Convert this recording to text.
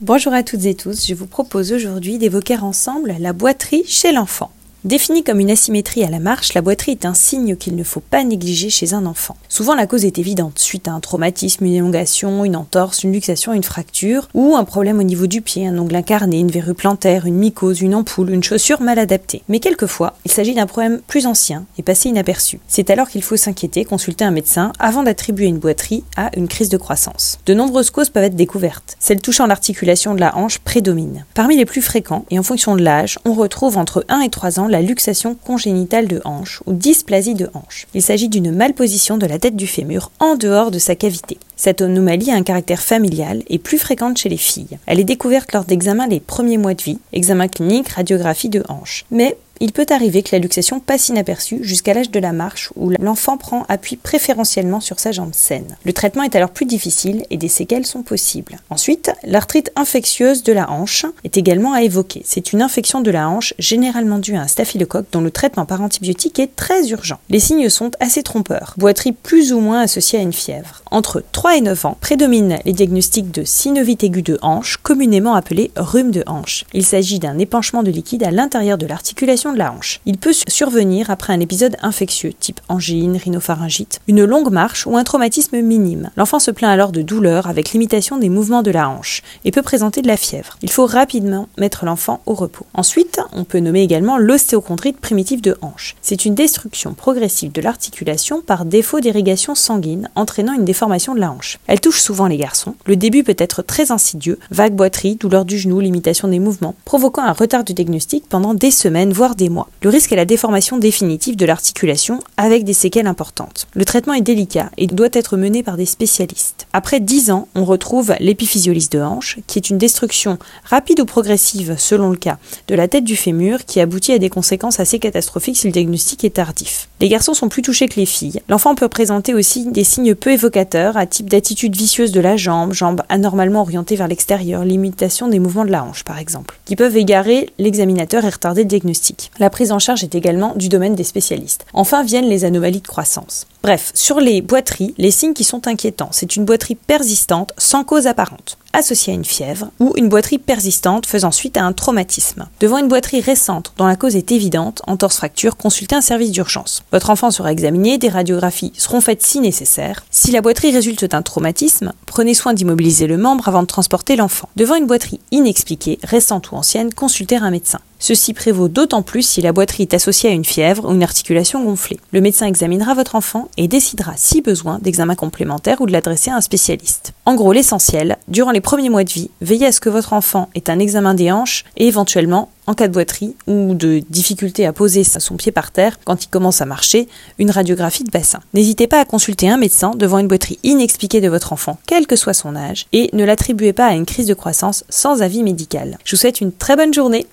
Bonjour à toutes et tous, je vous propose aujourd'hui d'évoquer ensemble la boiterie chez l'enfant. Définie comme une asymétrie à la marche, la boiterie est un signe qu'il ne faut pas négliger chez un enfant. Souvent la cause est évidente, suite à un traumatisme, une élongation, une entorse, une luxation, une fracture, ou un problème au niveau du pied, un ongle incarné, une verrue plantaire, une mycose, une ampoule, une chaussure mal adaptée. Mais quelquefois, il s'agit d'un problème plus ancien et passé inaperçu. C'est alors qu'il faut s'inquiéter, consulter un médecin avant d'attribuer une boiterie à une crise de croissance. De nombreuses causes peuvent être découvertes. Celles touchant l'articulation de la hanche prédominent. Parmi les plus fréquents, et en fonction de l'âge, on retrouve entre 1 et 3 ans la luxation congénitale de hanche ou dysplasie de hanche. Il s'agit d'une malposition de la tête du fémur en dehors de sa cavité. Cette anomalie a un caractère familial et plus fréquente chez les filles. Elle est découverte lors d'examens les premiers mois de vie, examen clinique, radiographie de hanche. Mais il peut arriver que la luxation passe inaperçue jusqu'à l'âge de la marche où l'enfant prend appui préférentiellement sur sa jambe saine. Le traitement est alors plus difficile et des séquelles sont possibles. Ensuite, l'arthrite infectieuse de la hanche est également à évoquer. C'est une infection de la hanche généralement due à un staphylocoque dont le traitement par antibiotique est très urgent. Les signes sont assez trompeurs. Boiterie plus ou moins associée à une fièvre. Entre 3 et 9 ans prédominent les diagnostics de synovite aiguë de hanche, communément appelé rhume de hanche. Il s'agit d'un épanchement de liquide à l'intérieur de l'articulation de la hanche. Il peut survenir après un épisode infectieux, type angine, rhinopharyngite, une longue marche ou un traumatisme minime. L'enfant se plaint alors de douleur avec l'imitation des mouvements de la hanche et peut présenter de la fièvre. Il faut rapidement mettre l'enfant au repos. Ensuite, on peut nommer également l'ostéochondrite primitive de hanche. C'est une destruction progressive de l'articulation par défaut d'irrigation sanguine entraînant une déformation de la hanche. Elle touche souvent les garçons. Le début peut être très insidieux, vague boiterie, douleur du genou, limitation des mouvements, provoquant un retard de diagnostic pendant des semaines, voire Le risque est la déformation définitive de l'articulation avec des séquelles importantes. Le traitement est délicat et doit être mené par des spécialistes. Après 10 ans, on retrouve l'épiphysiolyse de hanche, qui est une destruction rapide ou progressive, selon le cas, de la tête du fémur qui aboutit à des conséquences assez catastrophiques si le diagnostic est tardif. Les garçons sont plus touchés que les filles. L'enfant peut présenter aussi des signes peu évocateurs à type d'attitude vicieuse de la jambe, jambe anormalement orientée vers l'extérieur, limitation des mouvements de la hanche par exemple, qui peuvent égarer l'examinateur et retarder le diagnostic. La prise en charge est également du domaine des spécialistes. Enfin viennent les anomalies de croissance. Bref, sur les boiteries, les signes qui sont inquiétants, c'est une boiterie persistante sans cause apparente associée à une fièvre ou une boiterie persistante faisant suite à un traumatisme. Devant une boiterie récente dont la cause est évidente, entorse-fracture, consultez un service d'urgence. Votre enfant sera examiné, des radiographies seront faites si nécessaire. Si la boiterie résulte d'un traumatisme, prenez soin d'immobiliser le membre avant de transporter l'enfant. Devant une boiterie inexpliquée, récente ou ancienne, consultez un médecin. Ceci prévaut d'autant plus si la boiterie est associée à une fièvre ou une articulation gonflée. Le médecin examinera votre enfant et décidera, si besoin, d'examen complémentaire ou de l'adresser à un spécialiste. En gros, l'essentiel, durant les premiers mois de vie, veillez à ce que votre enfant ait un examen des hanches et éventuellement en cas de boiterie ou de difficulté à poser son pied par terre quand il commence à marcher, une radiographie de bassin. N'hésitez pas à consulter un médecin devant une boiterie inexpliquée de votre enfant, quel que soit son âge, et ne l'attribuez pas à une crise de croissance sans avis médical. Je vous souhaite une très bonne journée.